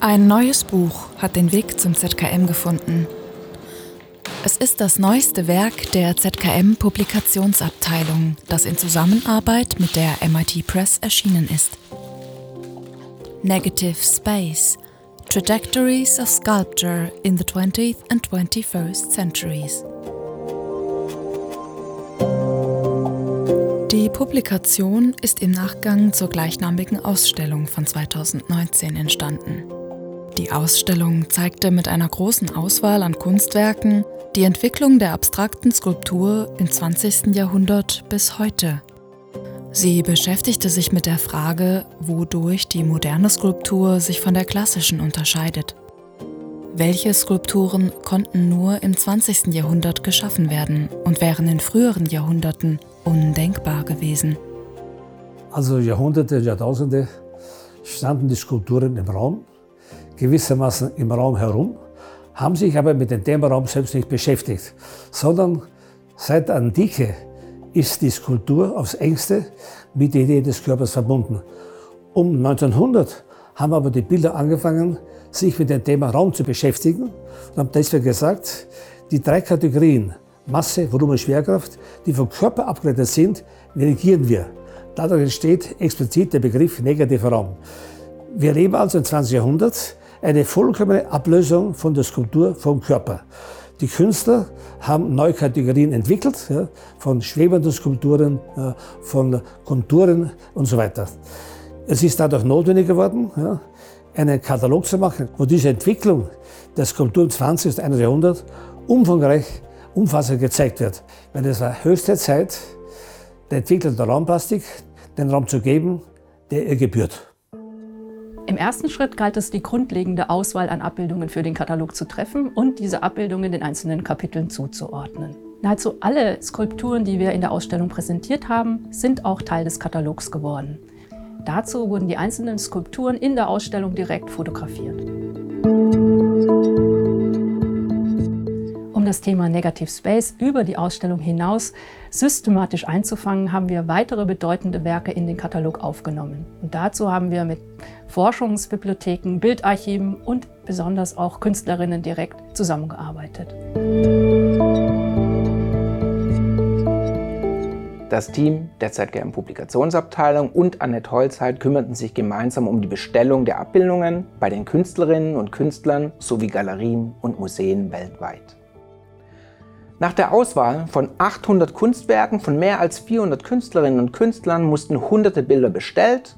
Ein neues Buch hat den Weg zum ZKM gefunden. Es ist das neueste Werk der ZKM Publikationsabteilung, das in Zusammenarbeit mit der MIT Press erschienen ist. Negative Space Trajectories of Sculpture in the 20th and 21st Centuries. Die Publikation ist im Nachgang zur gleichnamigen Ausstellung von 2019 entstanden. Die Ausstellung zeigte mit einer großen Auswahl an Kunstwerken die Entwicklung der abstrakten Skulptur im 20. Jahrhundert bis heute. Sie beschäftigte sich mit der Frage, wodurch die moderne Skulptur sich von der klassischen unterscheidet. Welche Skulpturen konnten nur im 20. Jahrhundert geschaffen werden und wären in früheren Jahrhunderten undenkbar gewesen? Also Jahrhunderte, Jahrtausende standen die Skulpturen im Raum gewissermaßen im Raum herum, haben sich aber mit dem Themaraum selbst nicht beschäftigt, sondern seit der Antike ist die Skulptur aufs engste mit der Idee des Körpers verbunden. Um 1900 haben aber die Bilder angefangen, sich mit dem Thema Raum zu beschäftigen und haben deswegen gesagt, die drei Kategorien Masse, Volumen, Schwerkraft, die vom Körper abgeleitet sind, negieren wir. Dadurch entsteht explizit der Begriff negativer Raum. Wir leben also im 20. Jahrhundert eine vollkommene Ablösung von der Skulptur vom Körper. Die Künstler haben neue Kategorien entwickelt, ja, von schwebenden Skulpturen, ja, von Konturen und so weiter. Es ist dadurch notwendig geworden, ja, einen Katalog zu machen, wo diese Entwicklung der Skulptur im 20. und 21. Jahrhundert umfangreich, umfassend gezeigt wird. Weil es war höchste Zeit, der Entwicklung der Raumplastik den Raum zu geben, der ihr gebührt. Im ersten Schritt galt es, die grundlegende Auswahl an Abbildungen für den Katalog zu treffen und diese Abbildungen den einzelnen Kapiteln zuzuordnen. Nahezu alle Skulpturen, die wir in der Ausstellung präsentiert haben, sind auch Teil des Katalogs geworden. Dazu wurden die einzelnen Skulpturen in der Ausstellung direkt fotografiert. Das Thema Negative Space über die Ausstellung hinaus systematisch einzufangen, haben wir weitere bedeutende Werke in den Katalog aufgenommen. Und dazu haben wir mit Forschungsbibliotheken, Bildarchiven und besonders auch Künstlerinnen direkt zusammengearbeitet. Das Team der ZGM Publikationsabteilung und Annette Holzheit kümmerten sich gemeinsam um die Bestellung der Abbildungen bei den Künstlerinnen und Künstlern sowie Galerien und Museen weltweit. Nach der Auswahl von 800 Kunstwerken von mehr als 400 Künstlerinnen und Künstlern mussten hunderte Bilder bestellt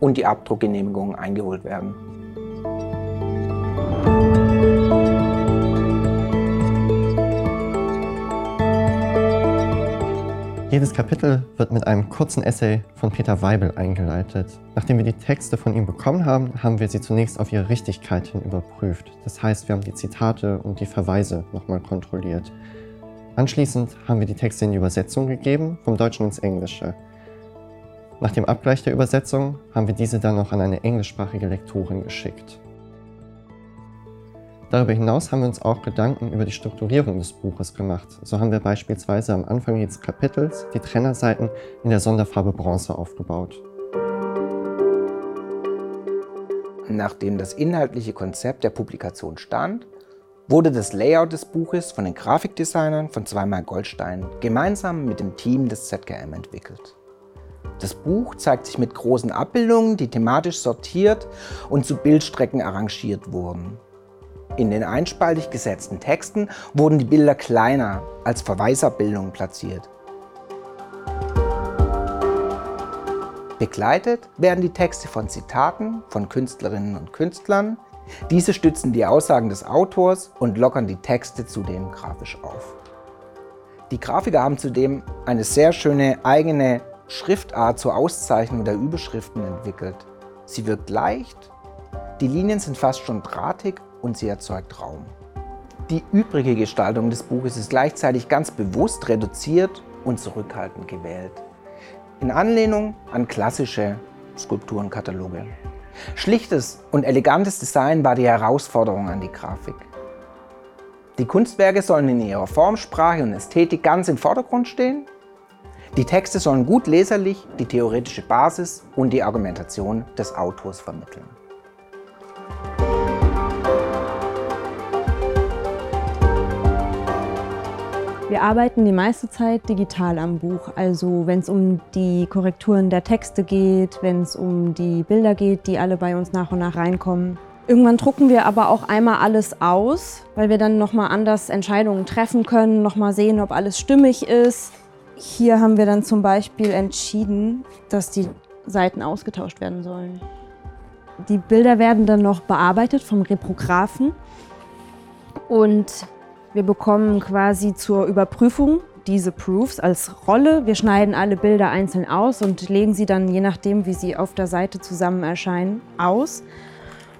und die Abdruckgenehmigungen eingeholt werden. Jedes Kapitel wird mit einem kurzen Essay von Peter Weibel eingeleitet. Nachdem wir die Texte von ihm bekommen haben, haben wir sie zunächst auf ihre Richtigkeit hin überprüft. Das heißt, wir haben die Zitate und die Verweise nochmal kontrolliert. Anschließend haben wir die Texte in die Übersetzung gegeben, vom Deutschen ins Englische. Nach dem Abgleich der Übersetzung haben wir diese dann noch an eine englischsprachige Lektorin geschickt. Darüber hinaus haben wir uns auch Gedanken über die Strukturierung des Buches gemacht. So haben wir beispielsweise am Anfang jedes Kapitels die Trennerseiten in der Sonderfarbe Bronze aufgebaut. Nachdem das inhaltliche Konzept der Publikation stand, wurde das Layout des Buches von den Grafikdesignern von Zweimal Goldstein gemeinsam mit dem Team des ZGM entwickelt. Das Buch zeigt sich mit großen Abbildungen, die thematisch sortiert und zu Bildstrecken arrangiert wurden. In den einspaltig gesetzten Texten wurden die Bilder kleiner als Verweisabbildungen platziert. Begleitet werden die Texte von Zitaten von Künstlerinnen und Künstlern, diese stützen die Aussagen des Autors und lockern die Texte zudem grafisch auf. Die Grafiker haben zudem eine sehr schöne eigene Schriftart zur Auszeichnung der Überschriften entwickelt. Sie wirkt leicht, die Linien sind fast schon drahtig und sie erzeugt Raum. Die übrige Gestaltung des Buches ist gleichzeitig ganz bewusst reduziert und zurückhaltend gewählt. In Anlehnung an klassische Skulpturenkataloge. Schlichtes und elegantes Design war die Herausforderung an die Grafik. Die Kunstwerke sollen in ihrer Formsprache und Ästhetik ganz im Vordergrund stehen. Die Texte sollen gut leserlich die theoretische Basis und die Argumentation des Autors vermitteln. Wir arbeiten die meiste Zeit digital am Buch. Also wenn es um die Korrekturen der Texte geht, wenn es um die Bilder geht, die alle bei uns nach und nach reinkommen. Irgendwann drucken wir aber auch einmal alles aus, weil wir dann nochmal anders Entscheidungen treffen können, nochmal sehen, ob alles stimmig ist. Hier haben wir dann zum Beispiel entschieden, dass die Seiten ausgetauscht werden sollen. Die Bilder werden dann noch bearbeitet vom Reprographen und wir bekommen quasi zur Überprüfung diese Proofs als Rolle. Wir schneiden alle Bilder einzeln aus und legen sie dann, je nachdem, wie sie auf der Seite zusammen erscheinen, aus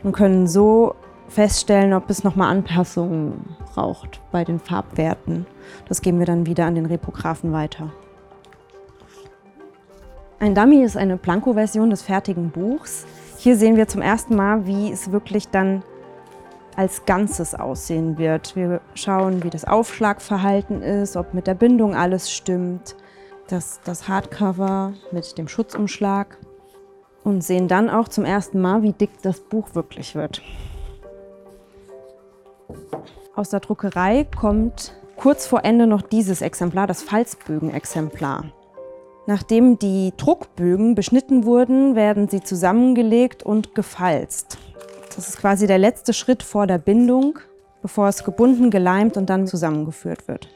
und können so feststellen, ob es nochmal Anpassungen braucht bei den Farbwerten. Das geben wir dann wieder an den Reprographen weiter. Ein Dummy ist eine Planko-Version des fertigen Buchs. Hier sehen wir zum ersten Mal, wie es wirklich dann als Ganzes aussehen wird. Wir schauen, wie das Aufschlagverhalten ist, ob mit der Bindung alles stimmt, das, das Hardcover mit dem Schutzumschlag und sehen dann auch zum ersten Mal, wie dick das Buch wirklich wird. Aus der Druckerei kommt kurz vor Ende noch dieses Exemplar, das Falzbögen-Exemplar. Nachdem die Druckbögen beschnitten wurden, werden sie zusammengelegt und gefalzt. Das ist quasi der letzte Schritt vor der Bindung, bevor es gebunden, geleimt und dann zusammengeführt wird.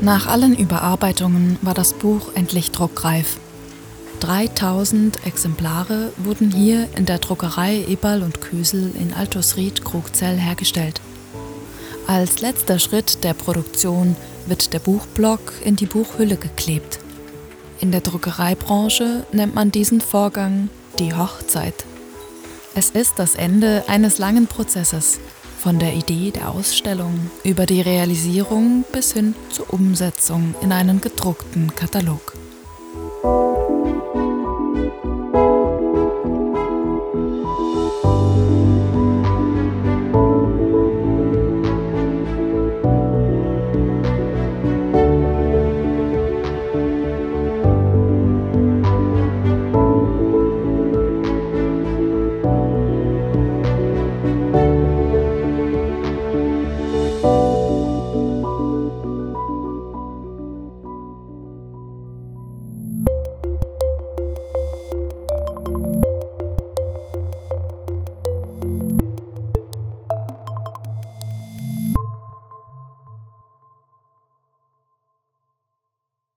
Nach allen Überarbeitungen war das Buch endlich druckreif. 3000 Exemplare wurden hier in der Druckerei Eberl und Küsel in Altosried Krugzell hergestellt. Als letzter Schritt der Produktion wird der Buchblock in die Buchhülle geklebt. In der Druckereibranche nennt man diesen Vorgang die Hochzeit. Es ist das Ende eines langen Prozesses, von der Idee der Ausstellung über die Realisierung bis hin zur Umsetzung in einen gedruckten Katalog.